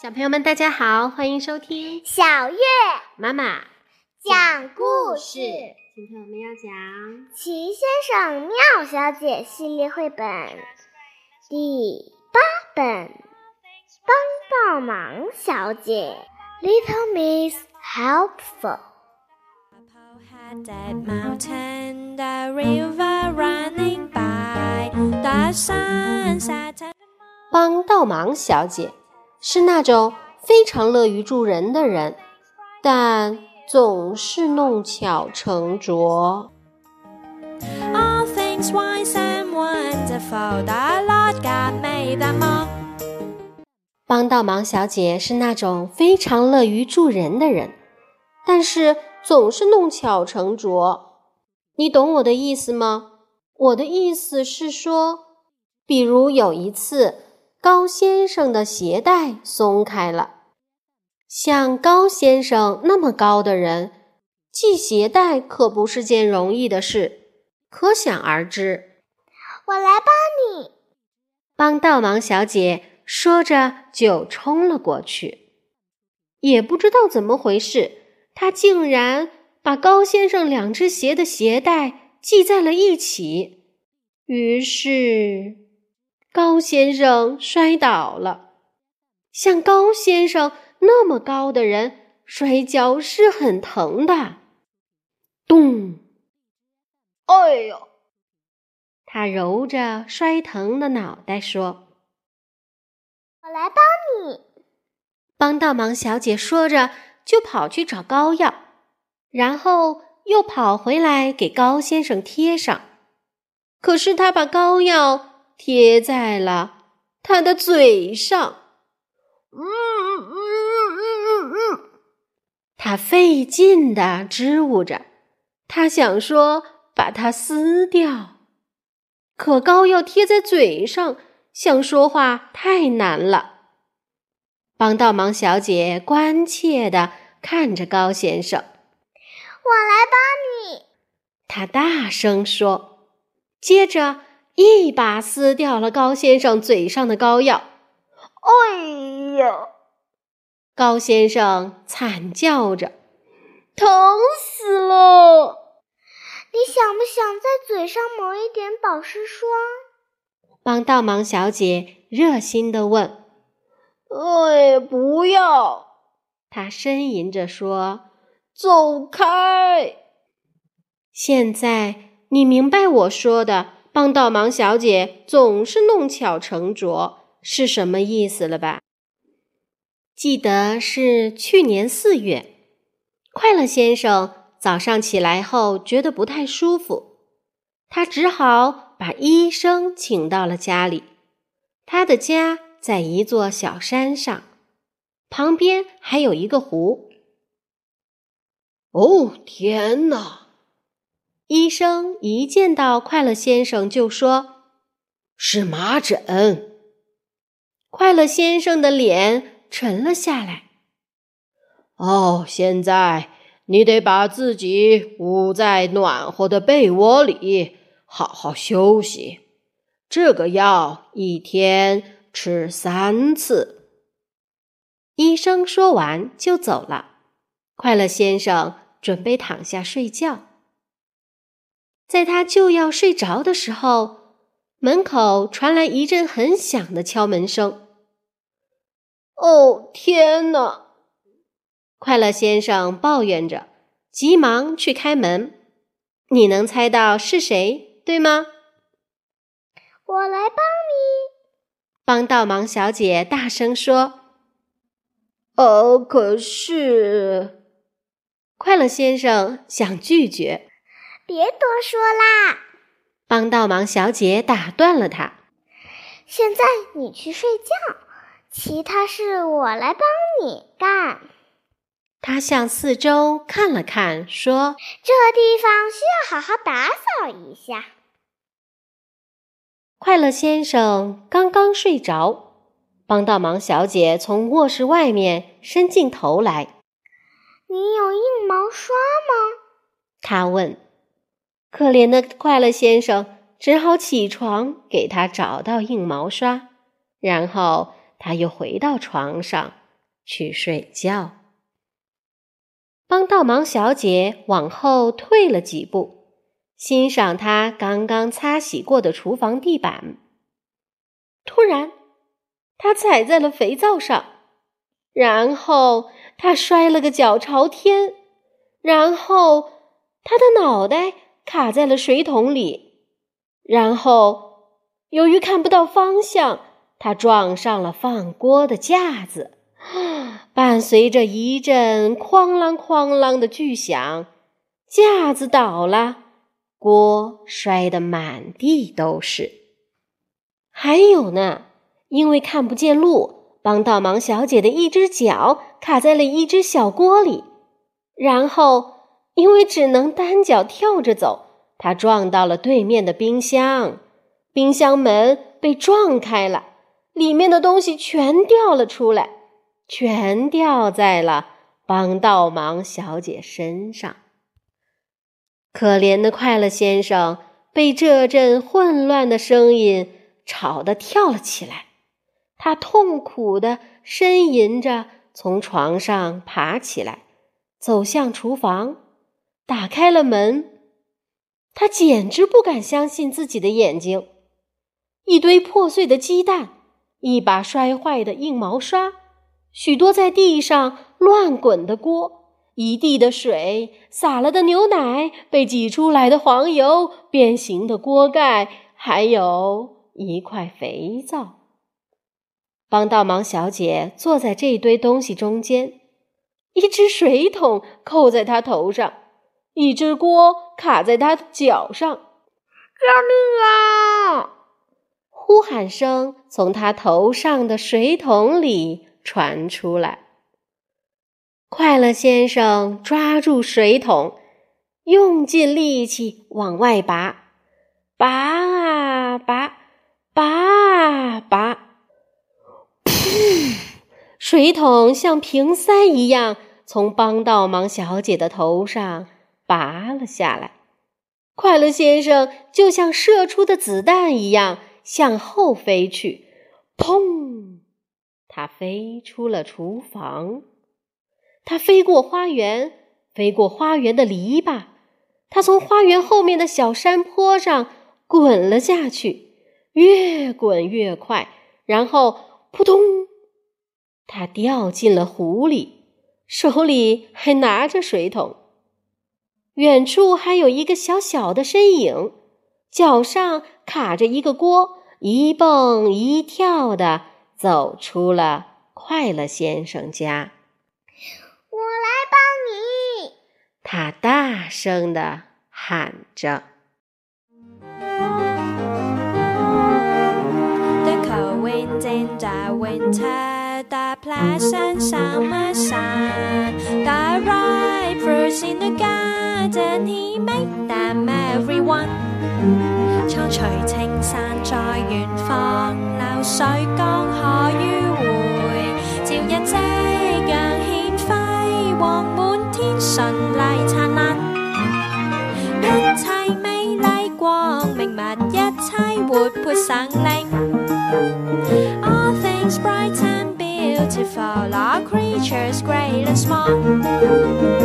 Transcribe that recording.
小朋友们，大家好，欢迎收听小月妈妈讲故事，今天我们要讲《奇先生妙小姐》系列绘本第八本《帮帮忙小姐》，Little Miss Helpful。Had that mountain, the river running by, 大山帮倒忙小姐是那种非常乐于助人的人，但总是弄巧成拙。all things wise and wonderful，the Lord God made them all。帮倒忙小姐是那种非常乐于助人的人，但是总是弄巧成拙。你懂我的意思吗？我的意思是说，比如有一次，高先生的鞋带松开了。像高先生那么高的人，系鞋带可不是件容易的事，可想而知。我来帮你。帮倒忙小姐说着就冲了过去，也不知道怎么回事，她竟然把高先生两只鞋的鞋带系在了一起。于是，高先生摔倒了。像高先生那么高的人，摔跤是很疼的。咚！哎呦！他揉着摔疼的脑袋说。我来帮你。帮倒忙小姐说着，就跑去找膏药，然后又跑回来给高先生贴上。可是他把膏药贴在了他的嘴上。他费劲地支吾着，他想说把它撕掉，可膏药贴在嘴上，想说话太难了。帮倒忙小姐关切地看着高先生，来帮你。他大声说，接着一把撕掉了高先生嘴上的膏药。哎呀！高先生惨叫着，疼死了。你想不想在嘴上抹一点保湿霜？帮倒忙小姐热心地问。哎，不要！他呻吟着说：“走开！”现在你明白我说的“帮倒忙小姐总是弄巧成拙”是什么意思了吧？记得是去年四月，快乐先生早上起来后觉得不太舒服，他只好把医生请到了家里。他的家。在一座小山上，旁边还有一个湖。哦，天哪！医生一见到快乐先生就说：“是麻疹。”快乐先生的脸沉了下来。哦，现在你得把自己捂在暖和的被窝里，好好休息。这个药一天。吃三次。医生说完就走了。快乐先生准备躺下睡觉。在他就要睡着的时候，门口传来一阵很响的敲门声。哦，天哪！快乐先生抱怨着，急忙去开门。你能猜到是谁，对吗？我来帮你。帮倒忙小姐大声说：“哦，可是……”快乐先生想拒绝，别多说啦！帮倒忙小姐打断了他：“现在你去睡觉，其他事我来帮你干。”他向四周看了看，说：“这地方需要好好打扫一下。”快乐先生刚刚睡着，帮倒忙小姐从卧室外面伸进头来。“你有硬毛刷吗？”他问。可怜的快乐先生只好起床给他找到硬毛刷，然后他又回到床上去睡觉。帮倒忙小姐往后退了几步，欣赏她刚刚擦洗过的厨房地板。突然，她踩在了肥皂上，然后他摔了个脚朝天，然后他的脑袋卡在了水桶里，然后由于看不到方向，他撞上了放锅的架子。伴随着一阵哐啷哐啷的巨响，架子倒了，锅摔得满地都是。还有呢，因为看不见路，帮倒忙小姐的一只脚卡在了一只小锅里，然后因为只能单脚跳着走，他撞到了对面的冰箱，冰箱门被撞开了，里面的东西全掉了出来。全掉在了帮倒忙小姐身上。可怜的快乐先生被这阵混乱的声音吵得跳了起来，他痛苦地呻吟着从床上爬起来，走向厨房，打开了门。他简直不敢相信自己的眼睛：一堆破碎的鸡蛋，一把摔坏的硬毛刷。许多在地上乱滚的锅，一地的水，洒了的牛奶，被挤出来的黄油，变形的锅盖，还有一块肥皂。帮倒忙小姐坐在这堆东西中间，一只水桶扣在她头上，一只锅卡在她的脚上。救命啊！呼喊声从她头上的水桶里。传出来，快乐先生抓住水桶，用尽力气往外拔，拔啊拔，拔啊拔，噗！水桶像瓶塞一样从帮倒忙小姐的头上拔了下来。快乐先生就像射出的子弹一样向后飞去，砰！他飞出了厨房，他飞过花园，飞过花园的篱笆，他从花园后面的小山坡上滚了下去，越滚越快，然后扑通，他掉进了湖里，手里还拿着水桶。远处还有一个小小的身影，脚上卡着一个锅，一蹦一跳的。走出了快乐先生家，我来帮你！他大声的喊着。苍翠青山在远方，流水江河迂回，照日夕阳显辉煌，满天顺丽灿烂，一切美丽光明，物一切活泼生灵。Beautiful, all creatures great and small.